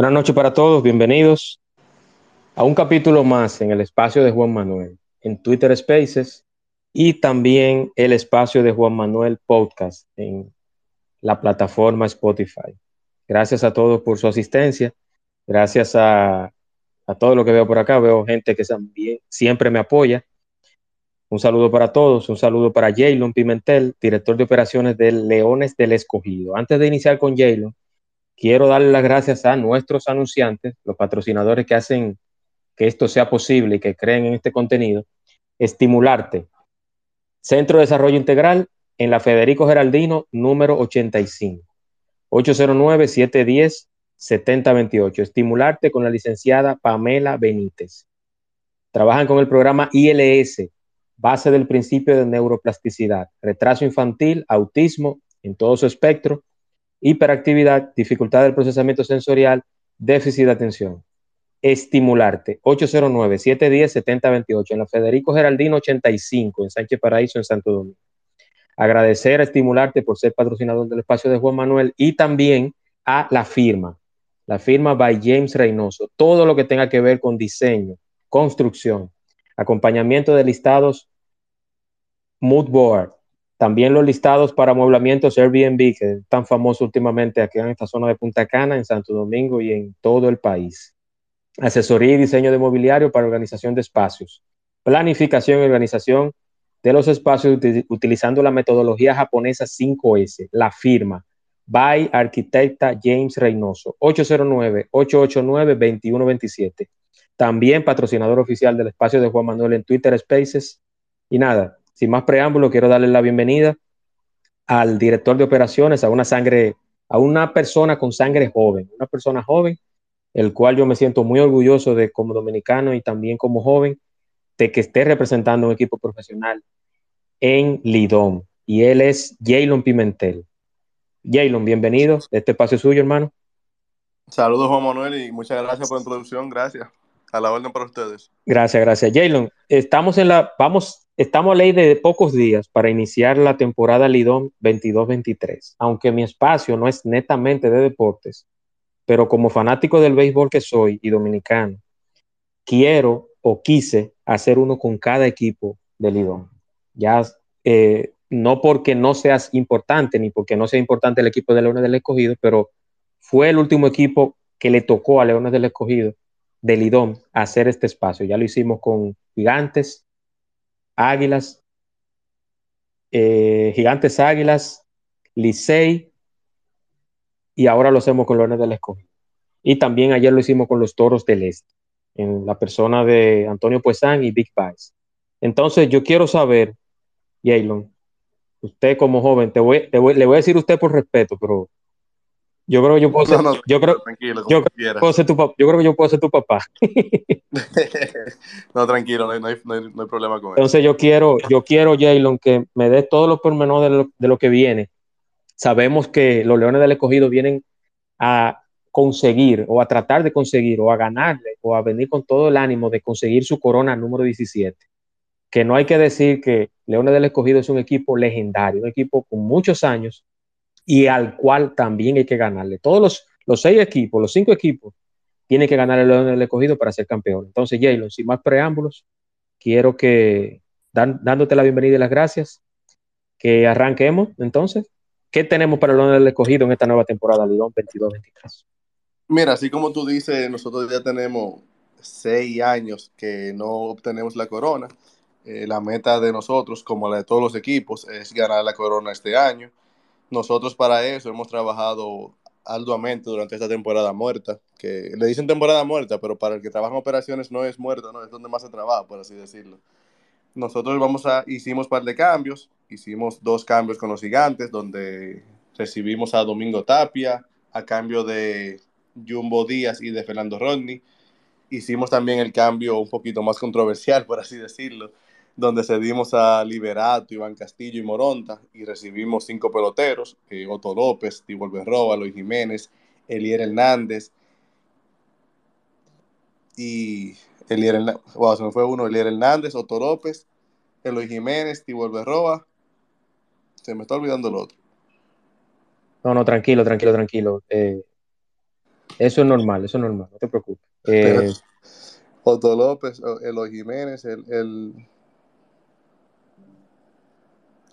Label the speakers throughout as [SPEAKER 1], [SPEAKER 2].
[SPEAKER 1] Buenas noches para todos, bienvenidos a un capítulo más en el espacio de Juan Manuel, en Twitter Spaces y también el espacio de Juan Manuel Podcast en la plataforma Spotify. Gracias a todos por su asistencia, gracias a, a todo lo que veo por acá, veo gente que también siempre me apoya. Un saludo para todos, un saludo para Jaylon Pimentel, director de operaciones del Leones del Escogido. Antes de iniciar con Jaylon, quiero darle las gracias a nuestros anunciantes, los patrocinadores que hacen que esto sea posible y que creen en este contenido. Estimularte. Centro de Desarrollo Integral en la Federico Geraldino, número 85. 809-710-7028. Estimularte con la licenciada Pamela Benítez. Trabajan con el programa ILS, base del principio de neuroplasticidad, retraso infantil, autismo en todo su espectro hiperactividad, dificultad del procesamiento sensorial, déficit de atención. Estimularte, 809-710-7028, en la Federico Geraldino 85, en Sánchez Paraíso, en Santo Domingo. Agradecer a Estimularte por ser patrocinador del espacio de Juan Manuel y también a la firma, la firma by James Reynoso. Todo lo que tenga que ver con diseño, construcción, acompañamiento de listados, mood board, también los listados para amueblamientos Airbnb, que están famosos últimamente aquí en esta zona de Punta Cana, en Santo Domingo y en todo el país. Asesoría y diseño de mobiliario para organización de espacios. Planificación y organización de los espacios utilizando la metodología japonesa 5S, la firma. By Arquitecta James Reynoso, 809-889-2127. También patrocinador oficial del espacio de Juan Manuel en Twitter Spaces. Y nada, sin más preámbulo, quiero darle la bienvenida al director de operaciones, a una sangre, a una persona con sangre joven, una persona joven, el cual yo me siento muy orgulloso de como dominicano y también como joven, de que esté representando un equipo profesional en Lidón. Y él es Jaylon Pimentel. Jaylon, bienvenido. Este espacio es suyo, hermano.
[SPEAKER 2] Saludos, Juan Manuel, y muchas gracias por la introducción. Gracias. A la orden para ustedes.
[SPEAKER 1] Gracias, gracias. Jaylon, estamos en la, vamos Estamos a ley de pocos días para iniciar la temporada Lidón 22-23, aunque mi espacio no es netamente de deportes, pero como fanático del béisbol que soy y dominicano, quiero o quise hacer uno con cada equipo de Lidón. Ya eh, no porque no seas importante ni porque no sea importante el equipo de Leones del Escogido, pero fue el último equipo que le tocó a Leones del Escogido de Lidón hacer este espacio. Ya lo hicimos con Gigantes, Águilas, eh, Gigantes Águilas, Licey, y ahora lo hacemos con Leones del Escogido. Y también ayer lo hicimos con los Toros del Este, en la persona de Antonio Puesán y Big Pies. Entonces, yo quiero saber, Jaylon, usted como joven, te le voy a decir usted por respeto, pero yo creo que yo puedo ser, yo creo, yo, puedo ser tu, yo creo que yo puedo ser tu papá.
[SPEAKER 2] no, tranquilo, no hay, no, hay, problema con
[SPEAKER 1] eso. Entonces yo quiero, yo quiero, Jalen, que me dé todos los pormenores de lo, de lo que viene. Sabemos que los Leones del Escogido vienen a conseguir o a tratar de conseguir o a ganarle o a venir con todo el ánimo de conseguir su corona número 17. Que no hay que decir que Leones del Escogido es un equipo legendario, un equipo con muchos años y al cual también hay que ganarle. Todos los, los seis equipos, los cinco equipos, tienen que ganar el del Escogido para ser campeón. Entonces, Jalen, sin más preámbulos, quiero que, dándote la bienvenida y las gracias, que arranquemos entonces. ¿Qué tenemos para el del Escogido en esta nueva temporada, Lidón 22-23?
[SPEAKER 2] Mira, así como tú dices, nosotros ya tenemos seis años que no obtenemos la corona. Eh, la meta de nosotros, como la de todos los equipos, es ganar la corona este año. Nosotros para eso hemos trabajado arduamente durante esta temporada muerta, que le dicen temporada muerta, pero para el que trabaja en operaciones no es muerta, no es donde más se trabaja, por así decirlo. Nosotros vamos a, hicimos par de cambios, hicimos dos cambios con los gigantes, donde recibimos a Domingo Tapia a cambio de Jumbo Díaz y de Fernando Rodney. Hicimos también el cambio un poquito más controversial, por así decirlo, donde cedimos a Liberato, Iván Castillo y Moronta y recibimos cinco peloteros, eh, Otto López, Tibol Berroa, Luis Jiménez, Elier Hernández y Elier Hernández, wow, se me fue uno, Elier Hernández, Otto López, Eloy Jiménez, Tibol Berroa, se me está olvidando el otro.
[SPEAKER 1] No, no, tranquilo, tranquilo, tranquilo. Eh, eso es normal, eso es normal, no te preocupes. Eh,
[SPEAKER 2] Otto López, Eloy Jiménez, el, el...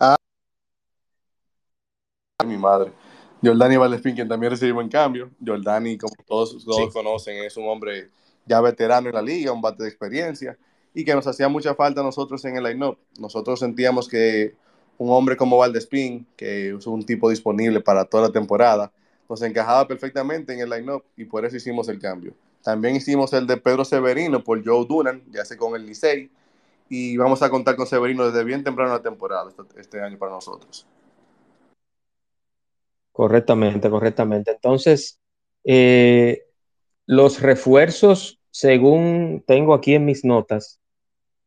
[SPEAKER 2] Ah, mi madre. Jordani Valdespín, quien también recibimos en cambio. Jordani, como todos, todos sí. conocen, es un hombre ya veterano en la liga, un bate de experiencia, y que nos hacía mucha falta a nosotros en el line-up. Nosotros sentíamos que un hombre como Valdespín, que es un tipo disponible para toda la temporada, nos encajaba perfectamente en el line-up y por eso hicimos el cambio. También hicimos el de Pedro Severino por Joe Dunan, ya sé con el Licey, y vamos a contar con Severino desde bien temprano la temporada este, este año para nosotros.
[SPEAKER 1] Correctamente, correctamente. Entonces, eh, los refuerzos, según tengo aquí en mis notas,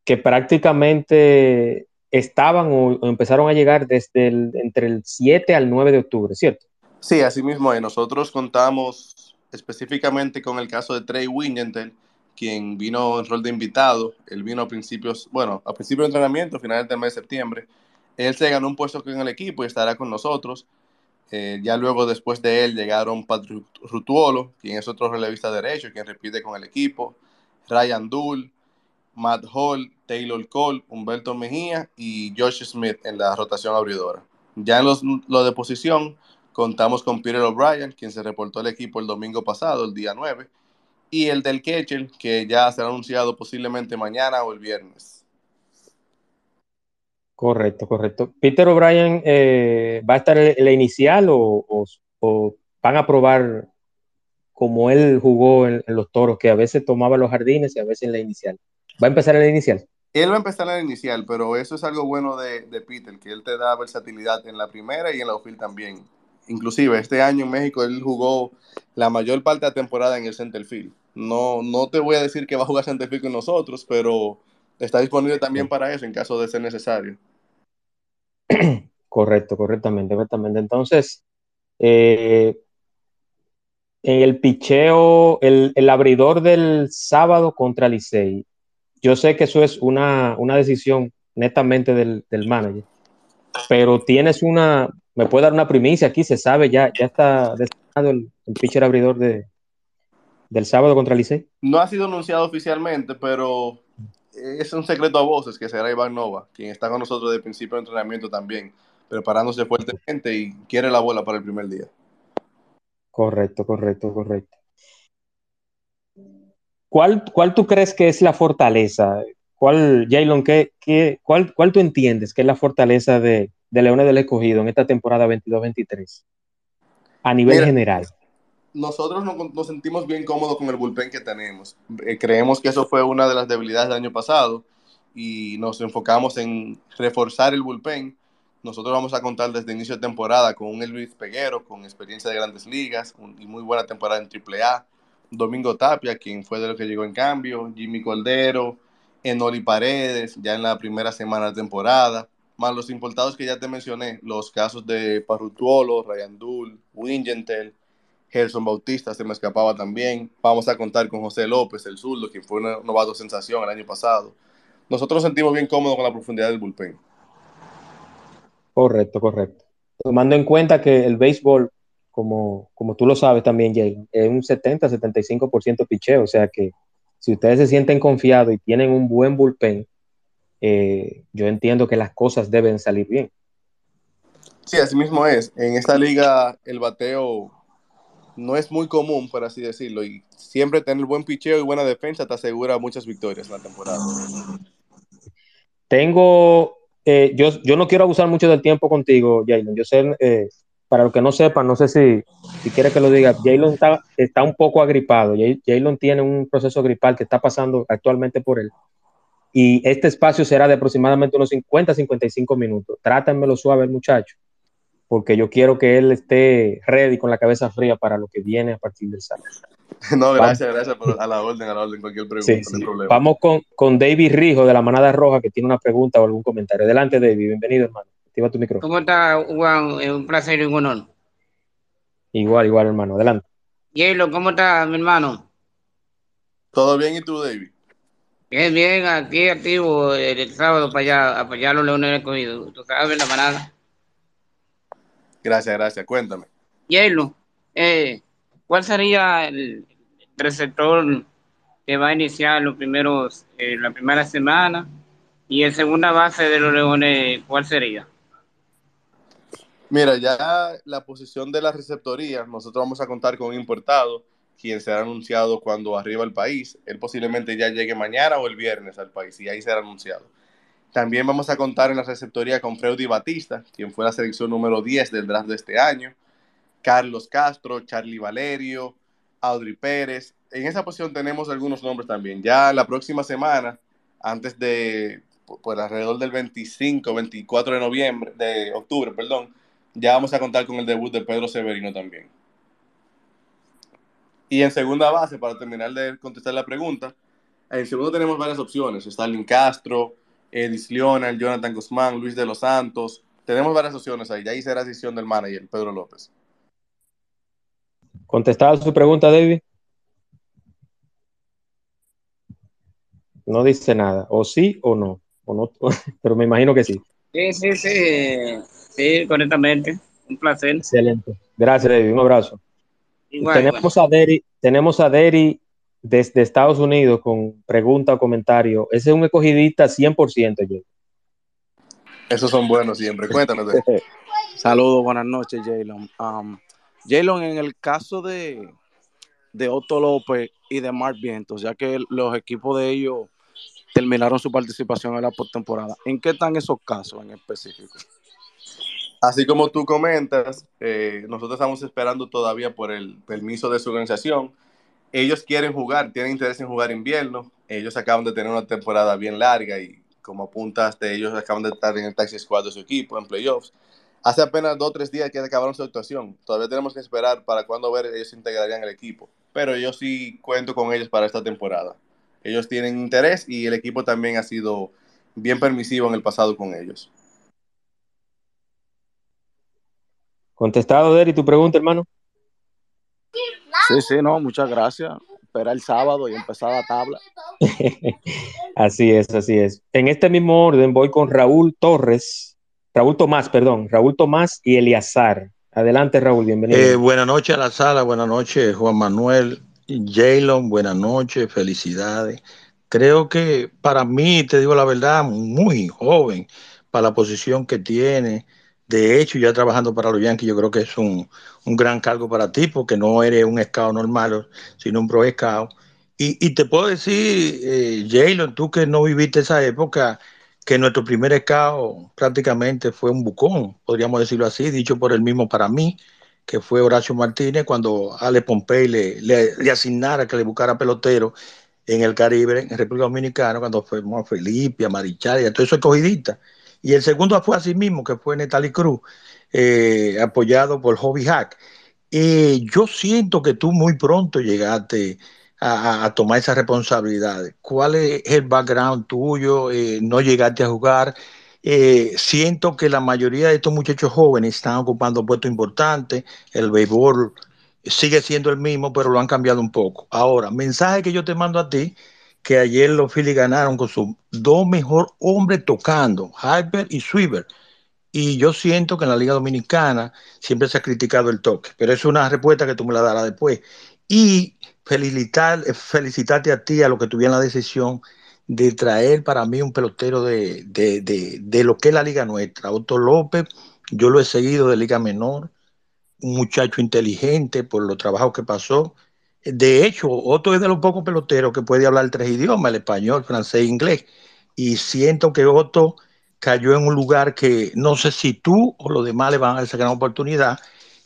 [SPEAKER 1] que prácticamente estaban o, empezaron a llegar desde el, entre el 7 al 9 de octubre, ¿cierto?
[SPEAKER 2] Sí, así mismo. Nosotros contamos específicamente con el caso de Trey Wingentel, quien vino en rol de invitado. Él vino a principios, bueno, a principios de entrenamiento, finales del mes de septiembre. Él se ganó un puesto en el equipo y estará con nosotros. Eh, ya luego, después de él, llegaron Patrick Rutuolo, quien es otro relevista derecho, quien repite con el equipo, Ryan Dull, Matt Hall, Taylor Cole, Humberto Mejía y Josh Smith en la rotación abridora. Ya en los, lo de posición, contamos con Peter O'Brien, quien se reportó al equipo el domingo pasado, el día 9, y el del catcher, que ya será anunciado posiblemente mañana o el viernes.
[SPEAKER 1] Correcto, correcto. Peter O'Brien eh, va a estar en la inicial o, o, o, van a probar como él jugó en, en, los toros, que a veces tomaba los jardines y a veces en la inicial. ¿Va a empezar en la inicial?
[SPEAKER 2] Él va a empezar en la inicial, pero eso es algo bueno de, de Peter, que él te da versatilidad en la primera y en la outfield también. Inclusive este año en México él jugó la mayor parte de la temporada en el center field. No, no te voy a decir que va a jugar center field con nosotros, pero está disponible también para eso en caso de ser necesario.
[SPEAKER 1] Correcto, correctamente, correctamente. Entonces, eh, el picheo, el, abridor del sábado contra Licey, yo sé que eso es una, una decisión netamente del, del, manager, pero tienes una, me puede dar una primicia aquí, se sabe, ya, ya está designado el, el pitcher abridor de, del sábado contra Licey.
[SPEAKER 2] No ha sido anunciado oficialmente, pero es un secreto a voces que será Iván Nova, quien está con nosotros desde el principio de entrenamiento también, preparándose fuertemente y quiere la bola para el primer día.
[SPEAKER 1] Correcto, correcto, correcto. ¿Cuál, cuál tú crees que es la fortaleza? ¿Cuál, Jaylon, qué, qué, cuál, cuál tú entiendes que es la fortaleza de, de Leones del Escogido en esta temporada 22-23? A nivel Mira, general
[SPEAKER 2] nosotros nos, nos, sentimos bien cómodos con el bullpen que tenemos. Eh, creemos que eso fue una de las debilidades del año pasado y nos enfocamos en reforzar el bullpen. Nosotros vamos a contar desde inicio de temporada con un Elvis Peguero, con experiencia de grandes ligas un, y muy buena temporada en AAA. Domingo Tapia, quien fue de los que llegó en cambio. Jimmy Cordero, Enoli Paredes, ya en la primera semana de temporada. Más los importados que ya te mencioné, los casos de Parrutuolo, Ryan Dull, Wingentel, Gerson Bautista se me escapaba también. Vamos a contar con José López, el zurdo, quien fue una novato sensación el año pasado. Nosotros nos sentimos bien cómodos con la profundidad del bullpen.
[SPEAKER 1] Correcto, correcto. Tomando en cuenta que el béisbol, como, como tú lo sabes también, Jay, es un 70-75% picheo. O sea que si ustedes se sienten confiados y tienen un buen bullpen, eh, yo entiendo que las cosas deben salir bien.
[SPEAKER 2] Sí, así mismo es. En esta liga el bateo no es muy común, por así decirlo, y siempre tener buen picheo y buena defensa te asegura muchas victorias en la temporada.
[SPEAKER 1] Tengo, eh, yo, yo no quiero abusar mucho del tiempo contigo, Jalen. Yo sé, eh, para los que no sepan, no sé si, si quiere que lo diga, Jalen está, está un poco agripado. Jalen tiene un proceso gripal que está pasando actualmente por él. Y este espacio será de aproximadamente unos 50, 55 minutos. Trátenmelo suave, muchacho porque yo quiero que él esté ready con la cabeza fría para lo que viene a partir del sábado.
[SPEAKER 2] No, gracias, gracias por, a la orden, a la orden, cualquier pregunta,
[SPEAKER 1] sí, sí. Vamos con, con David Rijo de la Manada Roja, que tiene una pregunta o algún comentario. Adelante, David, bienvenido, hermano. Activa tu micrófono.
[SPEAKER 3] ¿Cómo está, Juan? Es un placer y un honor.
[SPEAKER 1] Igual, igual, hermano. Adelante.
[SPEAKER 3] Yelo, ¿cómo está, mi hermano?
[SPEAKER 2] Todo bien, ¿y tú, David?
[SPEAKER 3] Bien, bien, aquí activo el, el sábado para allá, a apoyar a los Leones del Cogido. Tú sabes, la manada.
[SPEAKER 2] Gracias, gracias. Cuéntame.
[SPEAKER 3] Yelo, eh, ¿cuál sería el receptor que va a iniciar los primeros, eh, la primera semana? Y en segunda base de los Leones, ¿cuál sería?
[SPEAKER 2] Mira, ya la posición de la receptoría, nosotros vamos a contar con un importado, quien será anunciado cuando arriba al país. Él posiblemente ya llegue mañana o el viernes al país y ahí será anunciado. También vamos a contar en la receptoría con Freddy Batista, quien fue la selección número 10 del draft de este año. Carlos Castro, Charlie Valerio, Audrey Pérez. En esa posición tenemos algunos nombres también. Ya la próxima semana, antes de, por alrededor del 25, 24 de noviembre, de octubre, perdón, ya vamos a contar con el debut de Pedro Severino también. Y en segunda base, para terminar de contestar la pregunta, en segundo tenemos varias opciones. Stalin Castro, Edis Leonard, Jonathan Guzmán, Luis de los Santos. Tenemos varias opciones ahí. Ya ahí será decisión del manager, Pedro López.
[SPEAKER 1] ¿Contestada su pregunta, David? No dice nada. O sí o no. O no pero me imagino que sí.
[SPEAKER 3] Sí, sí, sí. Sí, correctamente. Un placer.
[SPEAKER 1] Excelente. Gracias, David. Un abrazo.
[SPEAKER 3] Igual,
[SPEAKER 1] tenemos, a Deri, tenemos a Deri desde Estados Unidos con pregunta o comentario. Ese es un escogidista 100%, yo.
[SPEAKER 2] Esos son buenos siempre. Cuéntanos.
[SPEAKER 4] Saludos, buenas noches, Jalen. Um, Jalen, en el caso de, de Otto López y de Mark Vientos, ya que los equipos de ellos terminaron su participación en la postemporada, ¿en qué están esos casos en específico?
[SPEAKER 2] Así como tú comentas, eh, nosotros estamos esperando todavía por el permiso de su organización. Ellos quieren jugar, tienen interés en jugar invierno. Ellos acaban de tener una temporada bien larga y como apuntaste, ellos acaban de estar en el taxi squad de su equipo en playoffs. Hace apenas dos o tres días que acabaron su actuación. Todavía tenemos que esperar para cuando ver ellos se integrarían el equipo. Pero yo sí cuento con ellos para esta temporada. Ellos tienen interés y el equipo también ha sido bien permisivo en el pasado con ellos.
[SPEAKER 1] Contestado, Deri, tu pregunta, hermano.
[SPEAKER 4] Sí, sí, no, muchas gracias. Espera el sábado y empezar la tabla.
[SPEAKER 1] así es, así es. En este mismo orden voy con Raúl Torres, Raúl Tomás, perdón, Raúl Tomás y Eliazar. Adelante, Raúl, bienvenido.
[SPEAKER 5] Eh, buenas noches a la sala, buenas noches, Juan Manuel, Jalen, buenas noches, felicidades. Creo que para mí, te digo la verdad, muy joven para la posición que tiene. De hecho, ya trabajando para los Yankees, yo creo que es un, un gran cargo para ti, porque no eres un scout normal, sino un pro scout. Y, te puedo decir, eh, Jalen, tú que no viviste esa época, que nuestro primer scout prácticamente fue un bucón, podríamos decirlo así, dicho por el mismo para mí, que fue Horacio Martínez, cuando Ale Pompey le, asignara que le buscara pelotero en el Caribe, en República Dominicana, cuando fuimos a Felipe, a Marichal y a todo eso escogidista. Y el segundo fue así mismo, que fue Netali Cruz, eh, apoyado por Hobby Hack. Eh, yo siento que tú muy pronto llegaste a, a, tomar esa responsabilidad. ¿Cuál es el background tuyo? Eh, ¿No llegaste a jugar? Siento que la mayoría de estos muchachos jóvenes están ocupando puestos importantes. El béisbol sigue siendo el mismo, pero lo han cambiado un poco. Ahora, mensaje que yo te mando a ti, que ayer los Phillies ganaron con sus dos mejor hombres tocando, Hyper y Sweeper. Y yo siento que en la Liga Dominicana siempre se ha criticado el toque, pero es una respuesta que tú me la darás después. Y felicitar, felicitarte a ti, a lo que tuvieron la decisión de traer para mí un pelotero de, de, de, de lo que es la liga nuestra. Otto López, yo lo he seguido de liga menor, un muchacho inteligente por los trabajos que pasó. De hecho, Otto es de los pocos peloteros que puede hablar tres idiomas, el español, francés e inglés. Y siento que Otto cayó en un lugar que no sé si tú o los demás le van a esa gran oportunidad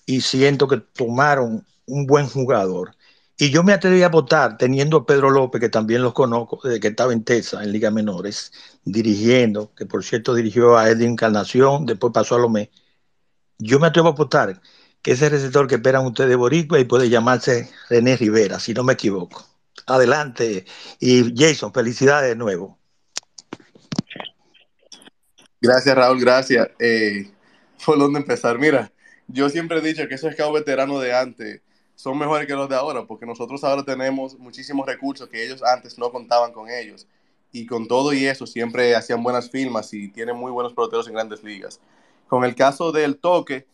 [SPEAKER 5] y siento que tomaron un buen jugador. Y yo me atreví a votar teniendo a Pedro López, que también los conozco, desde que estaba en Tesa, en Liga Menores, dirigiendo, que por cierto dirigió a Edwin Encarnación, después pasó a Lomé. yo me atrevo a apostar que ese receptor que esperan ustedes Boricua y puede llamarse René Rivera, si no me equivoco. Adelante. Y Jason, felicidades de nuevo.
[SPEAKER 2] Gracias, Raúl, gracias. Eh, ¿Por dónde empezar? Mira, yo siempre he dicho que esos scouts veteranos de antes son mejores que los de ahora, porque nosotros ahora tenemos muchísimos recursos que ellos antes no contaban con ellos. Y con todo y eso siempre hacían buenas firmas y tienen muy buenos peloteros en grandes ligas. Con el caso del toque,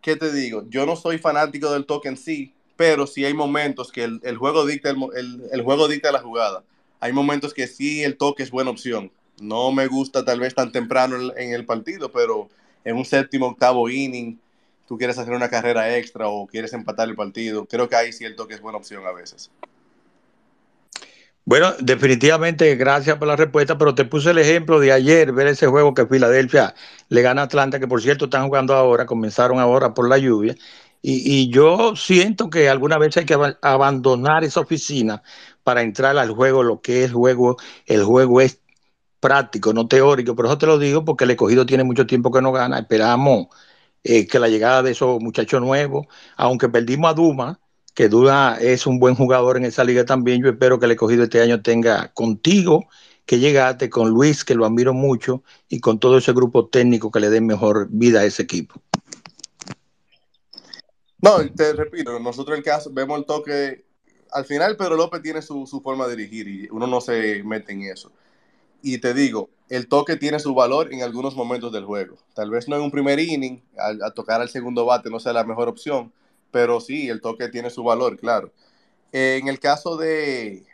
[SPEAKER 2] ¿qué te digo? Yo no soy fanático del toque en sí, pero sí hay momentos que el, el juego, dicta el, el, juego dicta la jugada. Hay momentos que sí el toque es buena opción. No me gusta tal vez tan temprano en, en el partido, pero en un séptimo, octavo inning, tú quieres hacer una carrera extra o quieres empatar el partido, creo que ahí sí el toque es buena opción a veces.
[SPEAKER 5] Bueno, definitivamente gracias por la respuesta, pero te puse el ejemplo de ayer, ver ese juego que Filadelfia le gana a Atlanta, que por cierto están jugando ahora, comenzaron ahora por la lluvia, y, y yo siento que alguna vez hay que ab abandonar esa oficina para entrar al juego, lo que es juego, el juego es práctico, no teórico, por eso te lo digo, porque el escogido tiene mucho tiempo que no gana, esperamos eh, que la llegada de esos muchachos nuevos, aunque perdimos a Duma, que Duda es un buen jugador en esa liga también. Yo espero que el escogido este año tenga contigo, que llegaste, con Luis, que lo admiro mucho, y con todo ese grupo técnico que le dé mejor vida a ese equipo.
[SPEAKER 2] No, te repito, nosotros el caso vemos el toque. Al final, Pedro López tiene su, su forma de dirigir y uno no se mete en eso. Y te digo, el toque tiene su valor en algunos momentos del juego. Tal vez no en un primer inning, a, a tocar al segundo bate no sea la mejor opción, pero sí, el toque tiene su valor, claro. En el caso de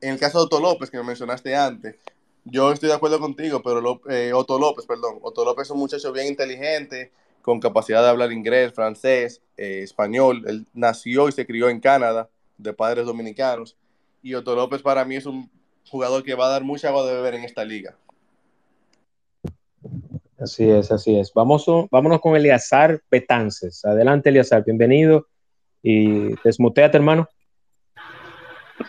[SPEAKER 2] en el caso de Otto López, que me mencionaste antes, yo estoy de acuerdo contigo, pero eh, Otto López, perdón, Otto López es un muchacho bien inteligente, con capacidad de hablar inglés, francés, eh, español. Él nació y se crió en Canadá, de padres dominicanos. Y Otto López para mí es un jugador que va a dar mucha agua de beber en esta liga.
[SPEAKER 1] Así es, así es. Vamos, vámonos con Eliazar Petances. Adelante, Eliazar, bienvenido. Y desmuteate, hermano.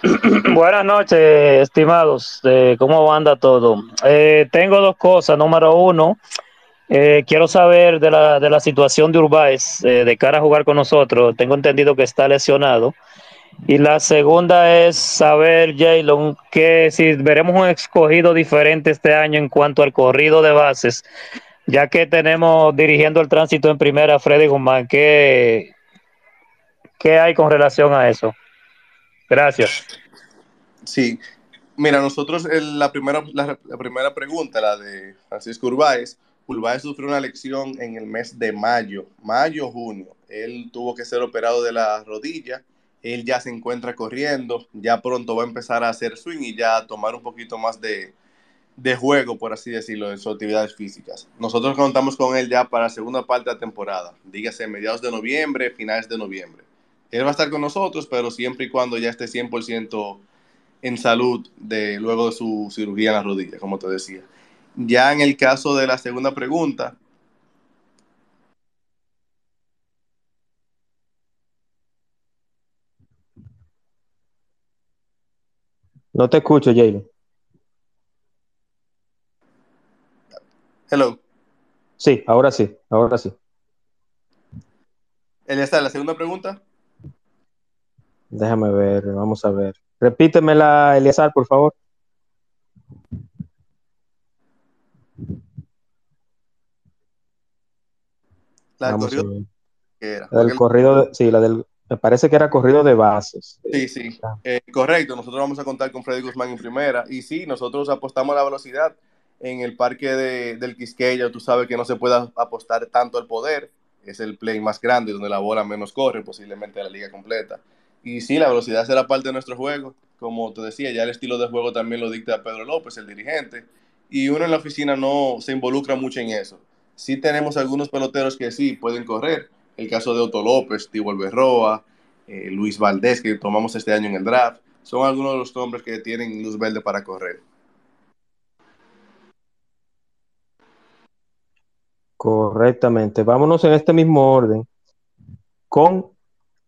[SPEAKER 6] Buenas noches, estimados. Eh, ¿Cómo anda todo? Eh, tengo dos cosas. Número uno, eh, quiero saber de la, de la situación de Urbáez de cara a jugar con nosotros. Tengo entendido que está lesionado. Y la segunda es saber, Jalen, que si veremos un escogido diferente este año en cuanto al corrido de bases, ya que tenemos dirigiendo el tránsito en primera Freddy Guzmán, ¿qué, qué hay con relación a eso? Gracias.
[SPEAKER 2] Sí, mira, nosotros la, primera, la, la, primera pregunta, la de Francisco Urbáez, Urbáez sufrió una lesión en el mes de mayo, mayo, junio. Él tuvo que ser operado de la rodilla él ya se encuentra corriendo, ya pronto va a empezar a hacer swing y ya tomar un poquito más de, de juego, por así decirlo, en sus actividades físicas. Nosotros contamos con él ya para la segunda parte de la temporada, dígase mediados de noviembre, finales de noviembre. Él va a estar con nosotros, pero siempre y cuando ya esté 100% en salud de, luego de su cirugía en la rodilla, como te decía. Ya en el caso de la segunda pregunta,
[SPEAKER 1] No te escucho, Jalen.
[SPEAKER 2] Hello.
[SPEAKER 1] Sí, ahora sí, ahora sí.
[SPEAKER 2] está la segunda pregunta.
[SPEAKER 1] Déjame ver, vamos a ver. Repítemela, Eliazar, por favor.
[SPEAKER 2] La del corrido,
[SPEAKER 1] era. La del corrido, de, sí, la del, me parece que era corrido de bases.
[SPEAKER 2] Sí, sí, eh, correcto. Nosotros vamos a contar con Freddy Guzmán en primera. Y sí, nosotros apostamos a la velocidad en el parque de, del Quisqueya. Tú sabes que no se puede apostar tanto al poder. Es el play más grande donde la bola menos corre, posiblemente la liga completa. Y sí, la velocidad será parte de nuestro juego. Como te decía, ya el estilo de juego también lo dicta Pedro López, el dirigente. Y uno en la oficina no se involucra mucho en eso. Sí tenemos algunos peloteros que sí pueden correr, el caso de Otto López, Tibor Berroa, eh, Luis Valdés, que tomamos este año en el draft, son algunos de los nombres que tienen luz verde para correr.
[SPEAKER 1] Correctamente. Vámonos en este mismo orden con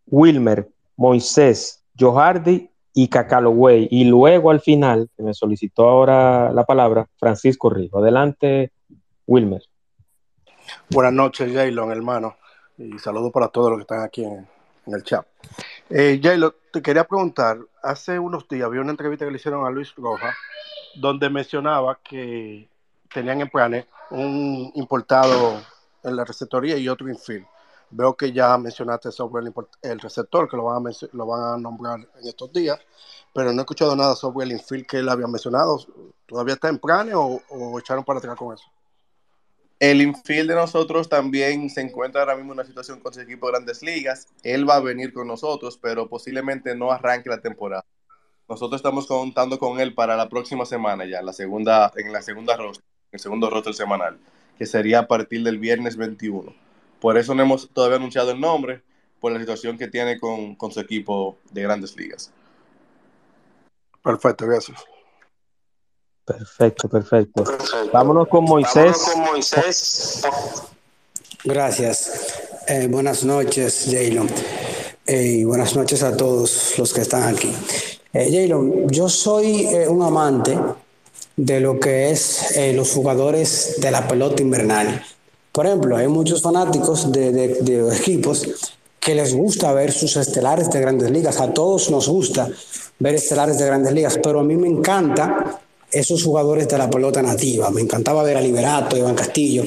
[SPEAKER 1] Wilmer, Moisés, Johardi y Cacaloway. Y luego al final, que me solicitó ahora la palabra, Francisco Rijo. Adelante, Wilmer.
[SPEAKER 7] Buenas noches, Jaylon, hermano. Y saludos para todos los que están aquí en, el chat. Eh, te quería preguntar, hace unos días había una entrevista que le hicieron a Luis Roja, donde mencionaba que tenían en planes un importado en la receptoría y otro infield. Veo que ya mencionaste sobre el, el receptor, que lo van, a lo van a nombrar en estos días, pero no he escuchado nada sobre el infield que él había mencionado. ¿Todavía está en planes o, o echaron para atrás con eso?
[SPEAKER 2] El infield de nosotros también se encuentra ahora mismo en una situación con su equipo de grandes ligas. Él va a venir con nosotros, pero posiblemente no arranque la temporada. Nosotros estamos contando con él para la próxima semana ya, en la segunda, en la segunda roster, el segundo roster semanal, que sería a partir del viernes 21. Por eso no hemos todavía anunciado el nombre, por la situación que tiene con, con su equipo de grandes ligas.
[SPEAKER 7] Perfecto, gracias.
[SPEAKER 1] Perfecto, perfecto. Vámonos con Moisés.
[SPEAKER 8] Vámonos con Moisés. Gracias. Eh, buenas noches, Jaylon. Eh, buenas noches a todos los que están aquí. Eh, Jaylon, yo soy eh, un amante de lo que es eh, los jugadores de la pelota invernal. Por ejemplo, hay muchos fanáticos de, equipos que les gusta ver sus estelares de grandes ligas. A todos nos gusta ver estelares de grandes ligas, pero a mí me encanta esos jugadores de la pelota nativa. Me encantaba ver a Liberato, Iván Castillo.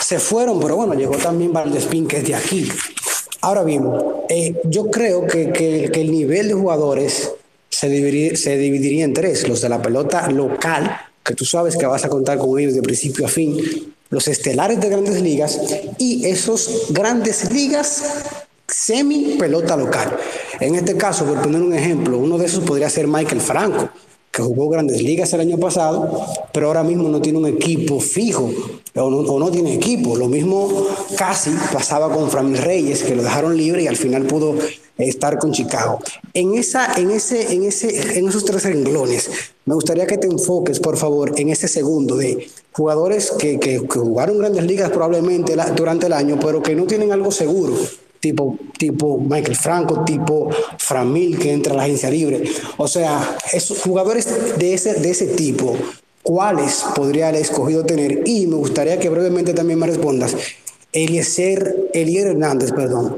[SPEAKER 8] Se fueron, pero bueno, llegó también Valdespín, que es de aquí. Ahora bien, eh, yo creo que, que, el nivel de jugadores se dividiría, en tres. Los de la pelota local, que tú sabes que vas a contar con ellos de principio a fin. Los estelares de grandes ligas y esos grandes ligas semi pelota local. En este caso, por poner un ejemplo, uno de esos podría ser Michael Franco, que jugó grandes ligas el año pasado, pero ahora mismo no tiene un equipo fijo o no, o no tiene equipo. Lo mismo casi pasaba con Framil Reyes, que lo dejaron libre y al final pudo estar con Chicago. En, esa, en, ese, en, ese, en esos tres renglones, me gustaría que te enfoques, por favor, en ese segundo de jugadores que, que, jugaron grandes ligas probablemente durante el año, pero que no tienen algo seguro tipo, tipo Michael Franco, tipo Framil que entra a la agencia libre. O sea, esos jugadores de ese, de ese tipo, ¿cuáles podría el escogido tener? Y me gustaría que brevemente también me respondas. Eliezer, Elier Hernández, perdón.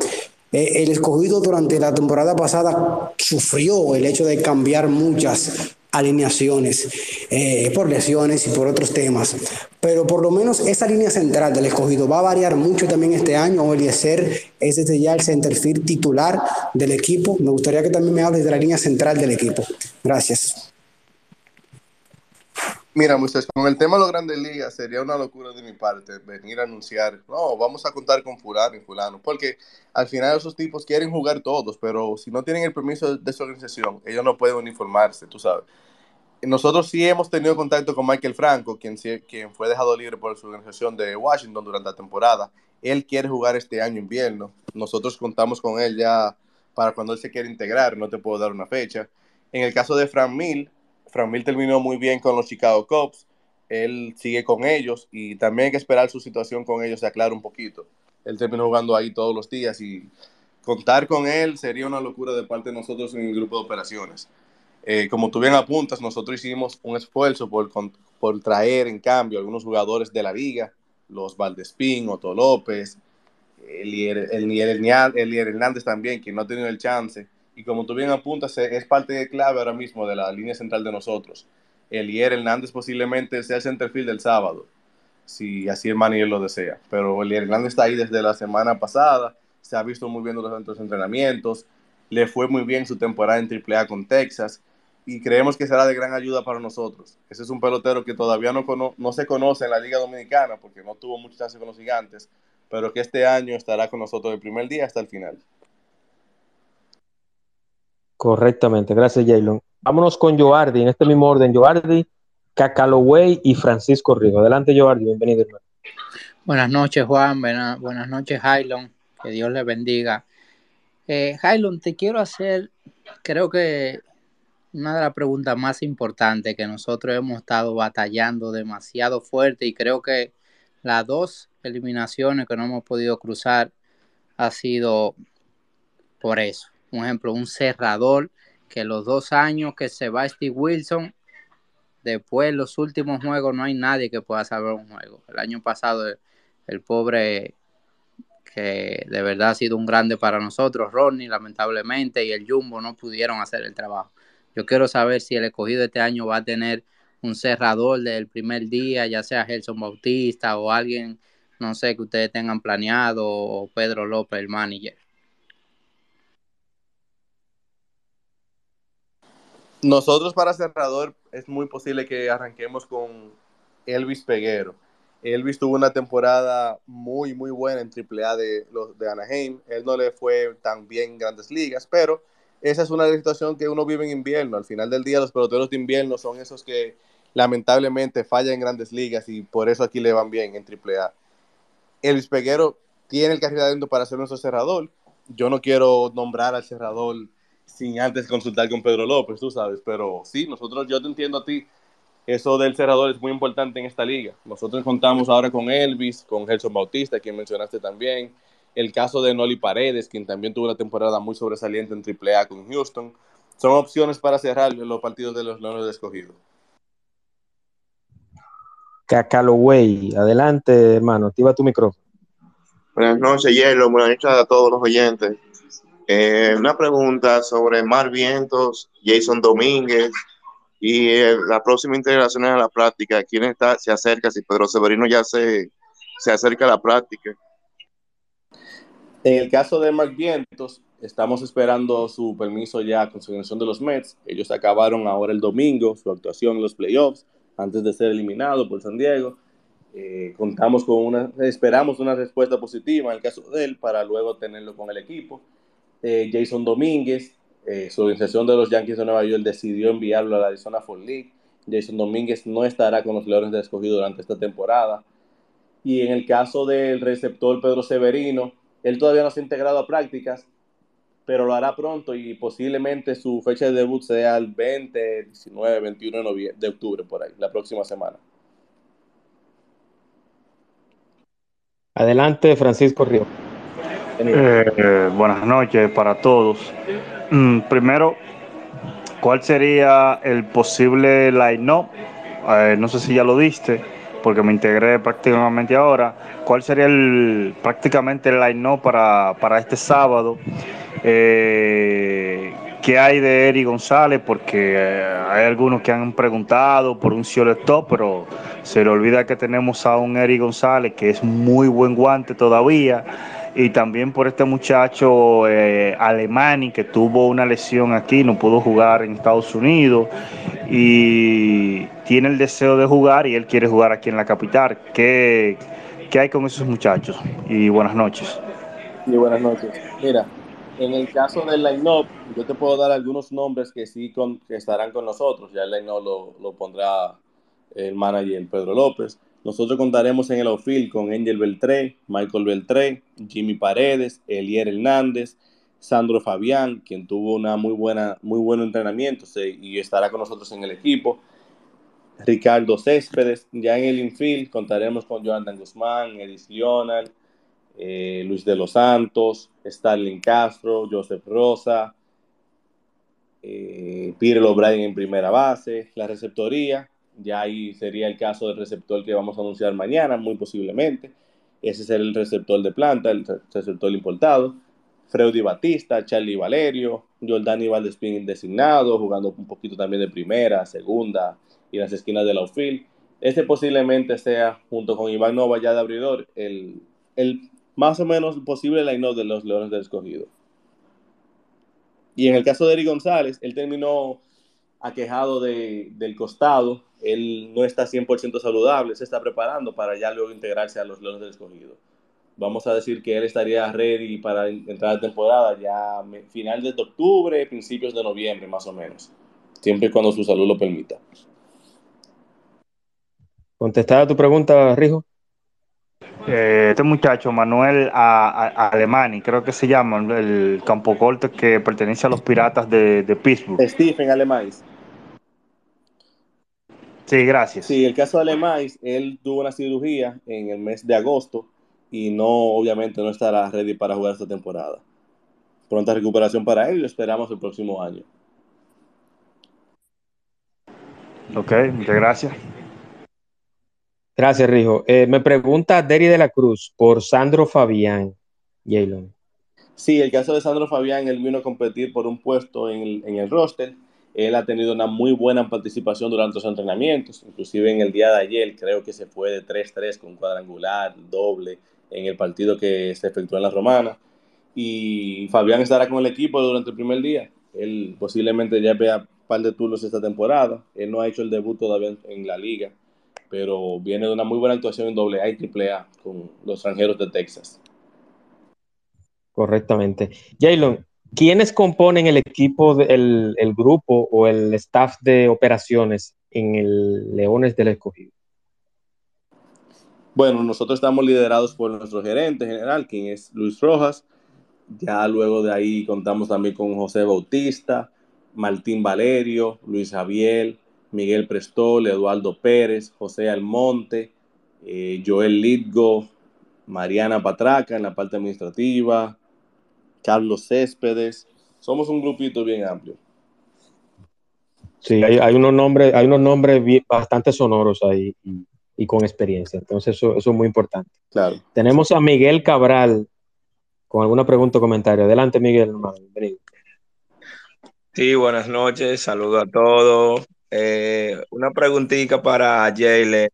[SPEAKER 8] Eh, el escogido durante la temporada pasada sufrió el hecho de cambiar muchas alineaciones eh, por lesiones y por otros temas. Pero por lo menos esa línea central del escogido va a variar mucho también este año. Eliezer es desde ya el centerfield titular del equipo. Me gustaría que también me hables de la línea central del equipo. Gracias.
[SPEAKER 2] Mira, Moisés, con el tema de las grandes ligas sería una locura de mi parte venir a anunciar, no, vamos a contar con fulano y fulano, porque al final esos tipos quieren jugar todos, pero si no tienen el permiso de su organización, ellos no pueden uniformarse, tú sabes. Nosotros sí hemos tenido contacto con Michael Franco, quien, quien fue dejado libre por su organización de Washington durante la temporada. Él quiere jugar este año invierno. Nosotros contamos con él ya para cuando él se quiera integrar, no te puedo dar una fecha. En el caso de Frank Mill, Frank terminó muy bien con los Chicago Cubs. Él sigue con ellos y también hay que esperar su situación con ellos se aclare un poquito. Él terminó jugando ahí todos los días y contar con él sería una locura de parte de nosotros en el grupo de operaciones. Eh, como tú bien apuntas, nosotros hicimos un esfuerzo por, por traer en cambio algunos jugadores de la liga, los Valdespín, Otto López, Elier, Elier, Elier Hernández también, quien no ha tenido el chance. Y como tú bien apuntas, es parte clave ahora mismo de la línea central de nosotros. Elier Hernández posiblemente sea el centerfield del sábado, si así el manager lo desea. Pero Elier Hernández está ahí desde la semana pasada, se ha visto muy bien durante los entrenamientos, le fue muy bien su temporada en AAA con Texas y creemos que será de gran ayuda para nosotros. Ese es un pelotero que todavía no, cono no se conoce en la Liga Dominicana porque no tuvo mucha chance con los gigantes, pero que este año estará con nosotros el primer día hasta el final.
[SPEAKER 1] Correctamente, gracias Jaylon. Vámonos con Joardi, en este mismo orden, Joardi, Cacaloway y Francisco Rigo. Adelante Joardi, bienvenido. Hermano.
[SPEAKER 9] Buenas noches Juan, buenas, buenas noches Jaylon, que Dios le bendiga. Eh, te quiero hacer, creo que una de las preguntas más importantes que nosotros hemos estado batallando demasiado fuerte y creo que las dos eliminaciones que no hemos podido cruzar ha sido por eso. Un ejemplo, un cerrador que los dos años que se va Steve Wilson, después los últimos juegos no hay nadie que pueda salvar un juego. El año pasado el pobre que de verdad ha sido un grande para nosotros, Ronnie, lamentablemente, y el Jumbo no pudieron hacer el trabajo. Yo quiero saber si el escogido este año va a tener un cerrador del primer día, ya sea Gelson Bautista o alguien, no sé, que ustedes tengan planeado, o Pedro López, el manager.
[SPEAKER 2] Nosotros para cerrador es muy posible que arranquemos con Elvis Peguero. Elvis tuvo una temporada muy, muy buena en AAA de, de Anaheim. Él no le fue tan bien en grandes ligas, pero esa es una situación que uno vive en invierno. Al final del día, los peloteros de invierno son esos que lamentablemente fallan en grandes ligas y por eso aquí le van bien en AAA. Elvis Peguero tiene el carril adentro para ser nuestro cerrador. Yo no quiero nombrar al cerrador sin antes consultar con Pedro López, tú sabes, pero sí, nosotros, yo te entiendo a ti, eso del cerrador es muy importante en esta liga. Nosotros contamos ahora con Elvis, con Gelson Bautista, quien mencionaste también, el caso de Noli Paredes, quien también tuvo una temporada muy sobresaliente en AAA con Houston. Son opciones para cerrar los partidos de los Leones de escogido.
[SPEAKER 1] Cacaloway, adelante, hermano, activa tu micrófono.
[SPEAKER 10] Buenas noches, Hielo. Buenas noches a todos los oyentes. Eh, una pregunta sobre Mar Vientos, Jason Domínguez y eh, la próxima integración a la práctica. ¿Quién está, se acerca? Si Pedro Severino ya se, se acerca a la práctica.
[SPEAKER 2] En el caso de Mark Vientos, estamos esperando su permiso ya con su de los Mets. Ellos acabaron ahora el domingo su actuación en los playoffs antes de ser eliminado por San Diego. Eh, contamos con una, esperamos una respuesta positiva en el caso de él para luego tenerlo con el equipo. Eh, Jason Domínguez, eh, su organización de los Yankees de Nueva York decidió enviarlo a la Arizona Fall League. Jason Domínguez no estará con los Leones de Escogido durante esta temporada. Y en el caso del receptor Pedro Severino, él todavía no se ha integrado a prácticas, pero lo hará pronto y posiblemente su fecha de debut sea el 20, 19, 21 de, octubre, por ahí, la próxima semana.
[SPEAKER 1] Adelante, Francisco Río.
[SPEAKER 11] Eh, buenas noches para todos. Mm, primero, ¿cuál sería el posible line-up? Eh, no sé si ya lo diste porque me integré prácticamente ahora. ¿Cuál sería el prácticamente el line-up para, para este sábado? Eh, ¿Qué hay de Eri González? Porque hay algunos que han preguntado por un top, pero se le olvida que tenemos a un Eri González que es muy buen guante todavía y también por este muchacho eh, alemán que tuvo una lesión aquí, no pudo jugar en Estados Unidos y tiene el deseo de jugar y él quiere jugar aquí en la capital. ¿Qué, qué hay con esos muchachos? Y buenas noches.
[SPEAKER 2] Y buenas noches. Mira, en el caso del line-up, yo te puedo dar algunos nombres que sí que estarán con nosotros. Ya el line-up lo, lo pondrá el manager Pedro López. Nosotros contaremos en el outfield con Angel Beltré, Michael Beltré, Jimmy Paredes, Elier Hernández, Sandro Fabián, quien tuvo una muy buena, muy buen entrenamiento y estará con nosotros en el equipo. Ricardo Céspedes, ya en el infield contaremos con Jonathan Guzmán, Edis Lionel, eh, Luis de los Santos, Starling Castro, Joseph Rosa, eh, Peter O'Brien en primera base, la receptoría, ya ahí sería el caso del receptor que vamos a anunciar mañana, muy posiblemente. Ese es el receptor de planta, el receptor importado. Freddy Batista, Charlie Valerio, Jordani Valdespín designado, jugando un poquito también de primera, segunda y las esquinas del outfield. Este posiblemente sea, junto con Iván Nova ya de abridor, el, el más o menos posible line de los Leones del Escogido. Y en el caso de Eric González, él terminó aquejado de, del costado, él no está 100% saludable, se está preparando para ya luego integrarse a los Leones del Escogido. Vamos a decir que él estaría ready para entrar a temporada ya final de octubre, principios de noviembre más o menos, siempre y cuando su salud lo permita.
[SPEAKER 1] ¿Contestada tu pregunta, Rijo?
[SPEAKER 11] Eh, este muchacho, Manuel Alemani, creo que se llama, el campo corto que pertenece a los piratas de, de Pittsburgh.
[SPEAKER 2] Stephen Alemani.
[SPEAKER 11] Sí, gracias.
[SPEAKER 2] Sí, el caso de Alemán, él tuvo una cirugía en el mes de agosto y no, obviamente, no estará ready para jugar esta temporada. Pronta recuperación para él y lo esperamos el próximo año.
[SPEAKER 11] Ok, muchas gracias.
[SPEAKER 1] Gracias, Rijo. Eh, me pregunta Deri de la Cruz por Sandro Fabián, Jalen.
[SPEAKER 2] Sí, el caso de Sandro Fabián, él vino a competir por un puesto en el, en el roster. Él ha tenido una muy buena participación durante los entrenamientos, inclusive en el día de ayer creo que se fue de 3-3 con cuadrangular, doble, en el partido que se efectuó en la Romana. Y Fabián estará con el equipo durante el primer día. Él posiblemente ya vea un par de turnos esta temporada. Él no ha hecho el debut todavía en la liga, pero viene de una muy buena actuación en AA y AAA con los extranjeros de Texas.
[SPEAKER 1] Correctamente. Jalen, ¿quiénes componen el equipo, el, el, grupo o el staff de operaciones en el Leones del Escogido?
[SPEAKER 2] Bueno, nosotros estamos liderados por nuestro gerente general, quien es Luis Rojas. Ya luego de ahí contamos también con José Bautista, Martín Valerio, Luis Javier, Miguel Prestol, Eduardo Pérez, José Almonte, eh, Joel Lidgo, Mariana Patraca en la parte administrativa, Carlos Céspedes. Somos un grupito bien amplio.
[SPEAKER 1] Sí, hay, hay unos nombres, hay unos nombres bastante sonoros ahí y, y, con experiencia. Entonces, eso, eso es muy importante.
[SPEAKER 2] Claro.
[SPEAKER 1] Tenemos a Miguel Cabral con alguna pregunta o comentario. Adelante, Miguel, bienvenido.
[SPEAKER 12] Sí, buenas noches, saludo a todos. Eh, una preguntita para Jalen.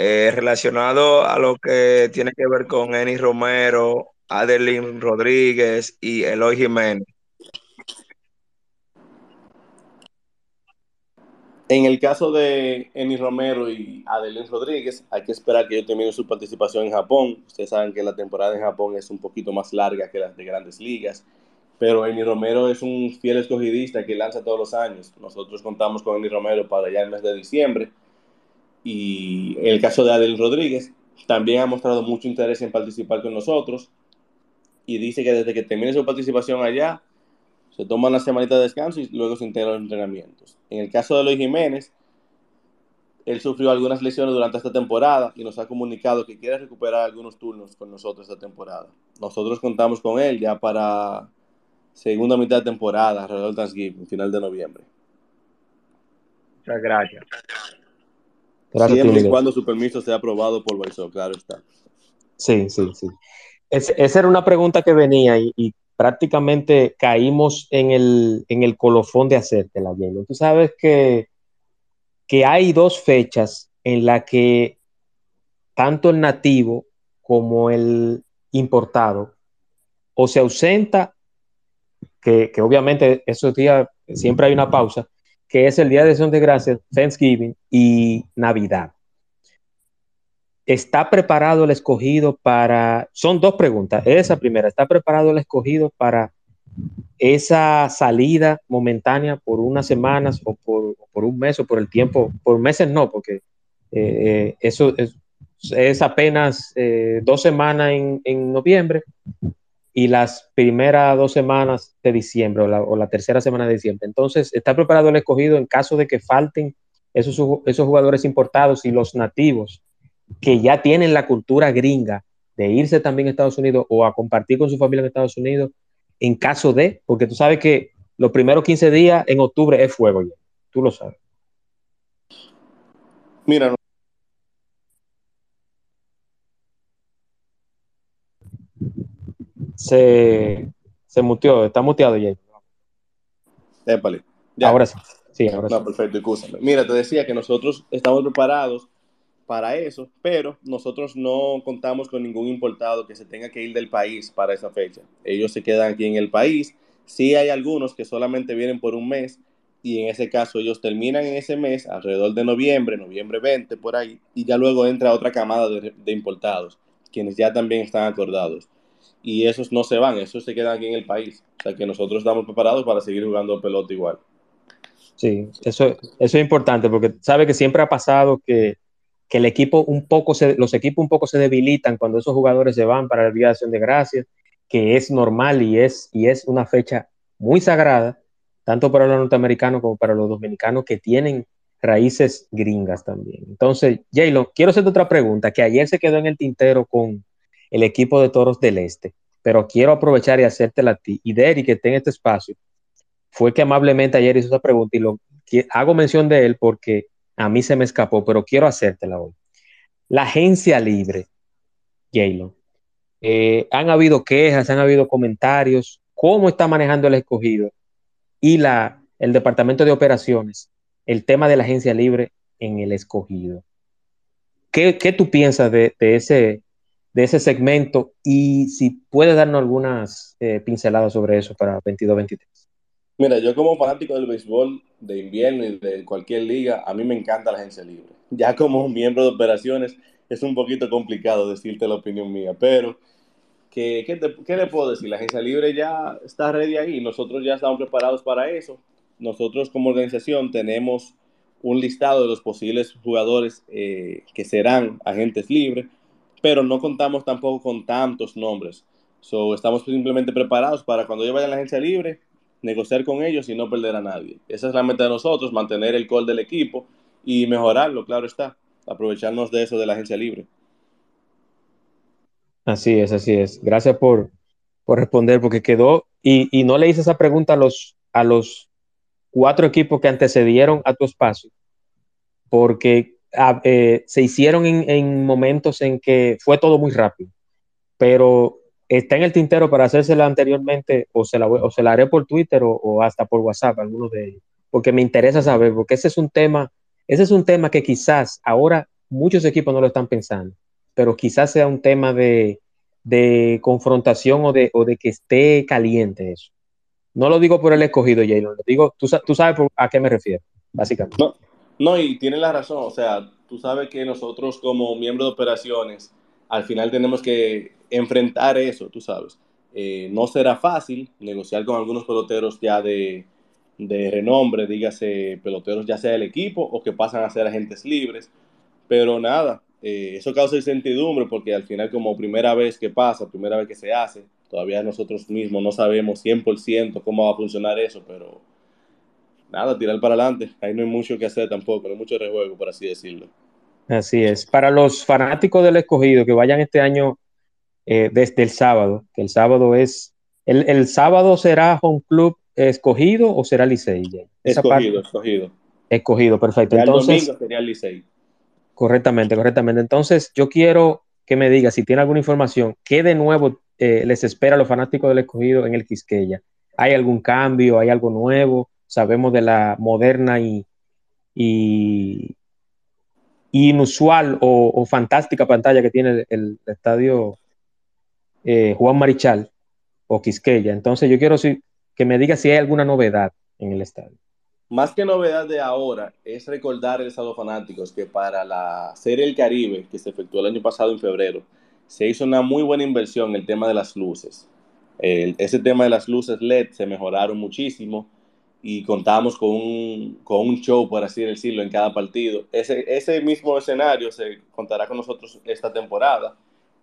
[SPEAKER 12] Eh, relacionado a lo que tiene que ver con Eni Romero, Adelín Rodríguez y Eloy Jiménez.
[SPEAKER 2] En el caso de Eni Romero y Adelín Rodríguez, hay que esperar que ellos terminen su participación en Japón. Ustedes saben que la temporada en Japón es un poquito más larga que las de grandes ligas pero Eni Romero es un fiel escogidista que lanza todos los años. Nosotros contamos con Eni Romero para ya el mes de diciembre. Y en el caso de Adel Rodríguez, también ha mostrado mucho interés en participar con nosotros. Y dice que desde que termine su participación allá, se toma una semanita de descanso y luego se integra los entrenamientos. En el caso de Luis Jiménez, él sufrió algunas lesiones durante esta temporada y nos ha comunicado que quiere recuperar algunos turnos con nosotros esta temporada. Nosotros contamos con él ya para segunda mitad de temporada, alrededor del Thanksgiving, final de noviembre.
[SPEAKER 12] Muchas gracias.
[SPEAKER 2] gracias Siempre y cuando su permiso sea aprobado por Baisó, claro está.
[SPEAKER 1] Sí, sí, sí. Es, esa era una pregunta que venía y, prácticamente caímos en el, en el colofón de hacértela, Jalen. Tú sabes que, que hay dos fechas en las que tanto el nativo como el importado o se ausenta que, que, obviamente esos días siempre hay una pausa, que es el Día de Acción de Gracias, Thanksgiving y Navidad. ¿Está preparado el escogido para, son dos preguntas, esa primera, ¿está preparado el escogido para esa salida momentánea por unas semanas o por, un mes o por el tiempo, por meses no, porque eh, eso es, apenas eh, dos semanas en, en noviembre y las primeras dos semanas de diciembre o la, o la, tercera semana de diciembre. Entonces, está preparado el escogido en caso de que falten esos, esos jugadores importados y los nativos que ya tienen la cultura gringa de irse también a Estados Unidos o a compartir con su familia en Estados Unidos en caso de, porque tú sabes que los primeros 15 días en octubre es fuego ya, tú lo sabes.
[SPEAKER 2] Mira,
[SPEAKER 1] se, se muteó, está muteado ya.
[SPEAKER 2] Épale.
[SPEAKER 1] Ya. Ahora sí. Sí, ahora
[SPEAKER 2] no,
[SPEAKER 1] sí.
[SPEAKER 2] perfecto, escúchame. Mira, te decía que nosotros estamos preparados para eso, pero nosotros no contamos con ningún importado que se tenga que ir del país para esa fecha. Ellos se quedan aquí en el país. Sí hay algunos que solamente vienen por un mes y en ese caso ellos terminan en ese mes, alrededor de noviembre, noviembre 20, por ahí, y ya luego entra otra camada de, de importados, quienes ya también están acordados y esos no se van, esos se quedan aquí en el país. O sea que nosotros estamos preparados para seguir jugando pelota igual.
[SPEAKER 1] Sí, eso, eso es importante porque sabe que siempre ha pasado que, que el equipo un poco se, los equipos un poco se debilitan cuando esos jugadores se van para la Día de Acción de Gracias, que es normal y es, y es una fecha muy sagrada, tanto para los norteamericanos como para los dominicanos que tienen raíces gringas también. Entonces, Jaylo, quiero hacerte otra pregunta que ayer se quedó en el tintero con, el equipo de Toros del Este. Pero quiero aprovechar y hacértela a ti. Y Derry, que está en este espacio, fue que amablemente ayer hizo esa pregunta y lo, que, hago mención de él porque a mí se me escapó, pero quiero hacértela hoy. la agencia libre, Jalen. Eh, han habido quejas, han habido comentarios, cómo está manejando el escogido y la, el departamento de operaciones el tema de la agencia libre en el escogido. ¿Qué, tú piensas de, ese, de ese segmento y si puedes darnos algunas eh, pinceladas sobre eso para 22-23?
[SPEAKER 2] Mira, yo como fanático del béisbol de invierno y de cualquier liga, a mí me encanta la agencia libre. Ya como miembro de operaciones es un poquito complicado decirte la opinión mía, pero ¿qué, qué, le puedo decir? La agencia libre ya está ready ahí, nosotros ya estamos preparados para eso. Nosotros como organización tenemos un listado de los posibles jugadores eh, que serán agentes libres, pero no contamos tampoco con tantos nombres. So, estamos simplemente preparados para cuando yo vaya a la agencia libre, negociar con ellos y no perder a nadie. Esa es la meta de nosotros, mantener el call del equipo y mejorarlo, claro está, aprovecharnos de eso de la agencia libre.
[SPEAKER 1] Así es, así es. Gracias por, por responder, porque quedó, y, y, no le hice esa pregunta a los, a los cuatro equipos que antecedieron a tu espacio, porque ah, eh, se hicieron en, en momentos en que fue todo muy rápido, pero está en el tintero para hacérsela anteriormente o se la, o se la haré por Twitter o, hasta por WhatsApp, algunos de ellos, porque me interesa saber, porque ese es un tema, ese es un tema que quizás ahora muchos equipos no lo están pensando, pero quizás sea un tema de, de confrontación o de, o de que esté caliente eso. No lo digo por el escogido, Jalen, lo digo, tú, tú sabes a qué me refiero, básicamente.
[SPEAKER 2] No, no, y tiene la razón, o sea, tú sabes que nosotros como miembros de operaciones, al final tenemos que enfrentar eso, tú sabes. Eh, no será fácil negociar con algunos peloteros ya de, renombre, dígase peloteros ya sea del equipo o que pasan a ser agentes libres, pero nada, eh, eso causa incertidumbre porque al final como primera vez que pasa, primera vez que se hace, todavía nosotros mismos no sabemos 100% cómo va a funcionar eso, pero nada, tirar para adelante, ahí no hay mucho que hacer tampoco, no hay mucho rejuego, por así decirlo.
[SPEAKER 1] Así es. Para los fanáticos del escogido que vayan este año eh, desde el sábado, que el sábado es, el, sábado será Home Club escogido o será Licey?
[SPEAKER 2] Escogido, escogido.
[SPEAKER 1] Escogido, perfecto. Entonces, el domingo sería Licey. Correctamente, correctamente. Entonces, yo quiero que me diga si tiene alguna información, ¿qué de nuevo eh, les espera a los fanáticos del escogido en el Quisqueya? ¿Hay algún cambio? ¿Hay algo nuevo? Sabemos de la moderna y, y inusual o, fantástica pantalla que tiene el estadio eh, Juan Marichal o Quisqueya. Entonces yo quiero que me diga si hay alguna novedad en el estadio.
[SPEAKER 2] Más que novedad de ahora, es recordar el estado fanáticos que para la Serie del Caribe, que se efectuó el año pasado en febrero, se hizo una muy buena inversión en el tema de las luces. ese tema de las luces LED se mejoraron muchísimo y contamos con un, con un show, por así decirlo, en cada partido. Ese, ese mismo escenario se contará con nosotros esta temporada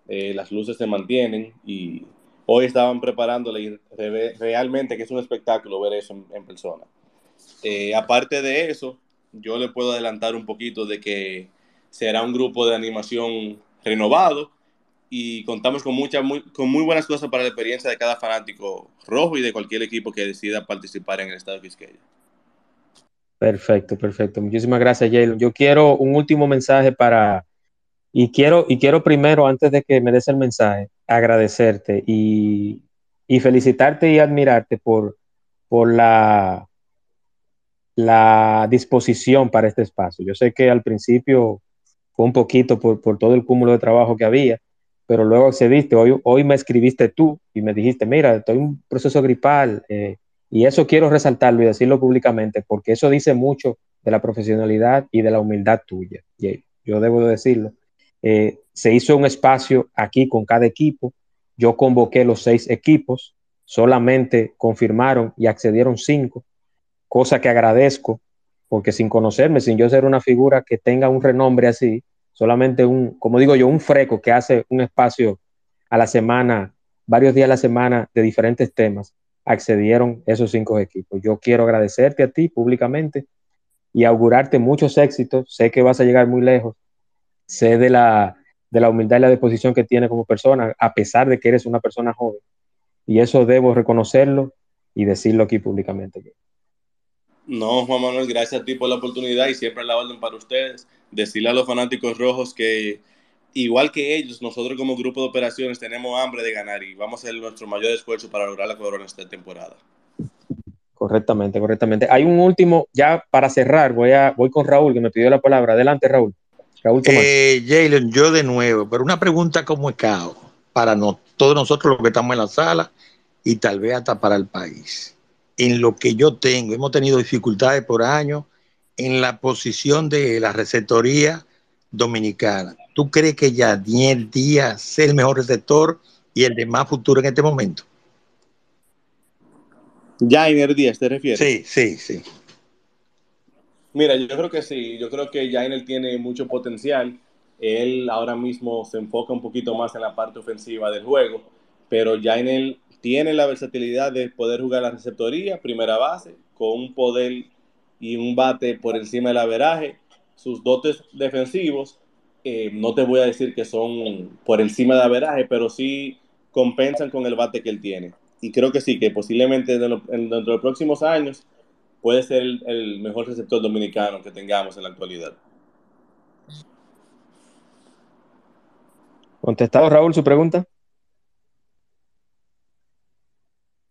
[SPEAKER 2] eh, las luces se mantienen y hoy estaban preparándole realmente que es un espectáculo ver eso en, persona. Eh, aparte de eso, yo le puedo adelantar un poquito de que será un grupo de animación renovado y contamos con, muchas muy, con muy buenas cosas para la experiencia de cada fanático rojo y de cualquier equipo que decida participar en el Estado Quisqueya.
[SPEAKER 1] Perfecto, perfecto. Muchísimas gracias, Jalen. Yo quiero un último mensaje para y quiero, y quiero primero, antes de que me des el mensaje, agradecerte y, felicitarte y admirarte por, por la, la disposición para este espacio. Yo sé que al principio fue un poquito por, todo el cúmulo de trabajo que había, pero luego accediste. Hoy, hoy me escribiste tú y me dijiste, mira, estoy en un proceso gripal eh, y eso quiero resaltarlo y decirlo públicamente porque eso dice mucho de la profesionalidad y de la humildad tuya. Yo debo decirlo. Eh, se hizo un espacio aquí con cada equipo. Yo convoqué los seis equipos, solamente confirmaron y accedieron cinco, cosa que agradezco, porque sin conocerme, sin yo ser una figura que tenga un renombre así, solamente un, como digo yo, un freco que hace un espacio a la semana, varios días a la semana de diferentes temas, accedieron esos cinco equipos. Yo quiero agradecerte a ti públicamente y augurarte muchos éxitos. Sé que vas a llegar muy lejos sé de la, de la humildad y la disposición que tiene como persona, a pesar de que eres una persona joven. Y eso debo reconocerlo y decirlo aquí públicamente.
[SPEAKER 2] No, Juan Manuel, gracias a ti por la oportunidad y siempre la orden para ustedes. Decirle a los fanáticos rojos que igual que ellos, nosotros como grupo de operaciones tenemos hambre de ganar y vamos a hacer nuestro mayor esfuerzo para lograr la corona esta temporada.
[SPEAKER 1] Correctamente, correctamente. Hay un último, ya para cerrar, voy, a, voy con Raúl, que me pidió la palabra. Adelante, Raúl. Raúl Tomás.
[SPEAKER 5] Eh, Jalen, yo de nuevo, pero una pregunta como cao para no, todos nosotros los que estamos en la sala y tal vez hasta para el país. En lo que yo tengo, hemos tenido dificultades por años en la posición de la receptoría dominicana. ¿Tú crees que Yadier Díaz es el mejor receptor y el de más futuro en este momento?
[SPEAKER 2] Jainer Díaz, ¿te refieres?
[SPEAKER 5] Sí, sí, sí.
[SPEAKER 2] Mira, yo creo que sí, yo creo que Jainer tiene mucho potencial. Él ahora mismo se enfoca un poquito más en la parte ofensiva del juego, pero Jainer tiene la versatilidad de poder jugar la receptoría, primera base, con un poder y un bate por encima del averaje. Sus dotes defensivos, eh, no te voy a decir que son por encima de averaje, pero sí compensan con el bate que él tiene. Y creo que sí, que posiblemente dentro de los próximos años puede ser el, el mejor receptor dominicano que tengamos en la actualidad.
[SPEAKER 1] ¿Contestado, Raúl, su pregunta?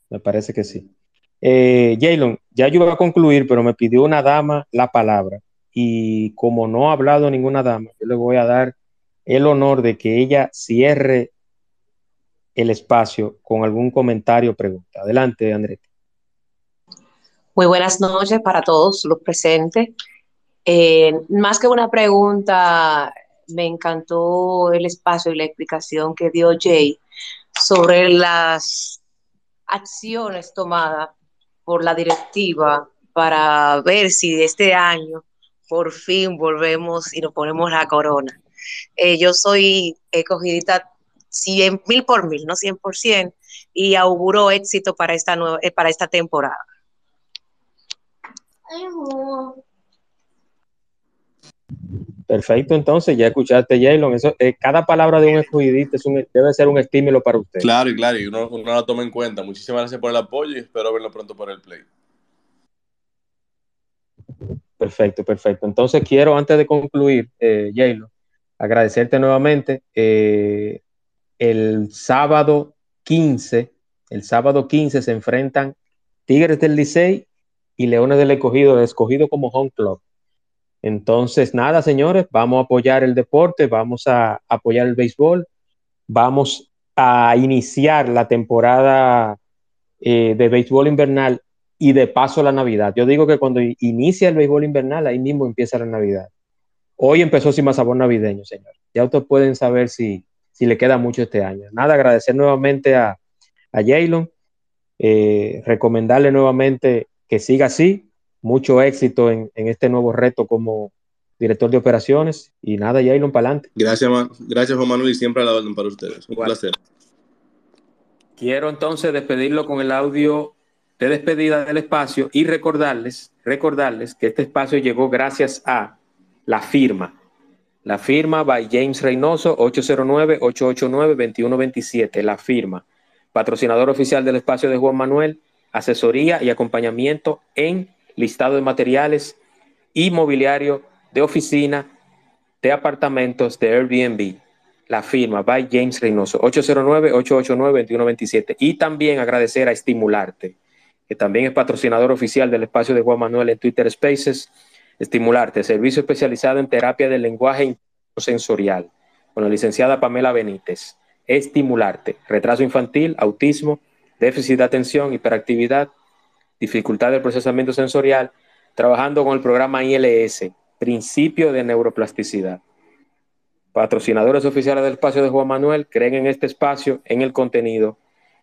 [SPEAKER 1] Me parece que sí. Eh, Jalen, ya yo iba a concluir, pero me pidió una dama la palabra. Y como no ha hablado ninguna dama, yo le voy a dar el honor de que ella cierre el espacio con algún comentario o pregunta. Adelante, Andrés.
[SPEAKER 13] Muy buenas noches para todos los presentes. Eh, más que una pregunta, me encantó el espacio y la explicación que dio Jay sobre las acciones tomadas por la directiva para ver si este año por fin volvemos y nos ponemos la corona. Eh, yo soy escogidita 100 mil por mil, no 100%, y auguro éxito para esta, nueva, eh, para esta temporada.
[SPEAKER 1] Perfecto, entonces ya escuchaste, Jalen. Eso, eh, cada palabra de un escogidista es un, debe ser un estímulo para usted.
[SPEAKER 2] Claro, y claro, y uno, uno lo toma en cuenta. Muchísimas gracias por el apoyo y espero verlo pronto por el play.
[SPEAKER 1] Perfecto, perfecto. Entonces quiero, antes de concluir, eh, Jalen, agradecerte nuevamente. Eh, el sábado 15, el sábado 15 se enfrentan Tigres del Licey y Leones del Escogido, escogido como home club. Entonces, nada, señores, vamos a apoyar el deporte, vamos a apoyar el béisbol, vamos a iniciar la temporada eh, de béisbol invernal y de paso la Navidad. Yo digo que cuando inicia el béisbol invernal, ahí mismo empieza la Navidad. Hoy empezó sin más sabor navideño, señor. Ya ustedes pueden saber si, si le queda mucho este año. Nada, agradecer nuevamente a, a Jaylon, eh, recomendarle nuevamente que siga así, mucho éxito en, en, este nuevo reto como director de operaciones y nada, Jaylon, para adelante.
[SPEAKER 2] Gracias, gracias Juan Manuel y siempre a la orden para ustedes. Un Igual. placer.
[SPEAKER 1] Quiero entonces despedirlo con el audio de despedida del espacio y recordarles, recordarles que este espacio llegó gracias a la firma. La firma by James Reynoso, 809-889-2127. La firma. Patrocinador oficial del espacio de Juan Manuel, asesoría y acompañamiento en listado de materiales y mobiliario de oficina, de apartamentos, de Airbnb. La firma by James Reynoso, 809-889-2127. Y también agradecer a Estimularte, que también es patrocinador oficial del espacio de Juan Manuel en Twitter Spaces. Estimularte, servicio especializado en terapia del lenguaje sensorial, con la licenciada Pamela Benítez. Estimularte, retraso infantil, autismo, déficit de atención, hiperactividad, dificultad del procesamiento sensorial, trabajando con el programa ILS, principio de neuroplasticidad. Patrocinadores oficiales del espacio de Juan Manuel, creen en este espacio, en el contenido,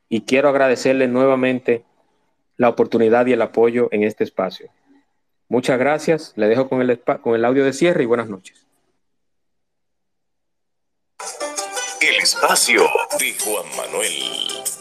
[SPEAKER 1] y quiero agradecerles nuevamente la oportunidad y el apoyo en este espacio. Muchas gracias, le dejo con el, con el audio de cierre y buenas noches.
[SPEAKER 14] El espacio de Juan Manuel.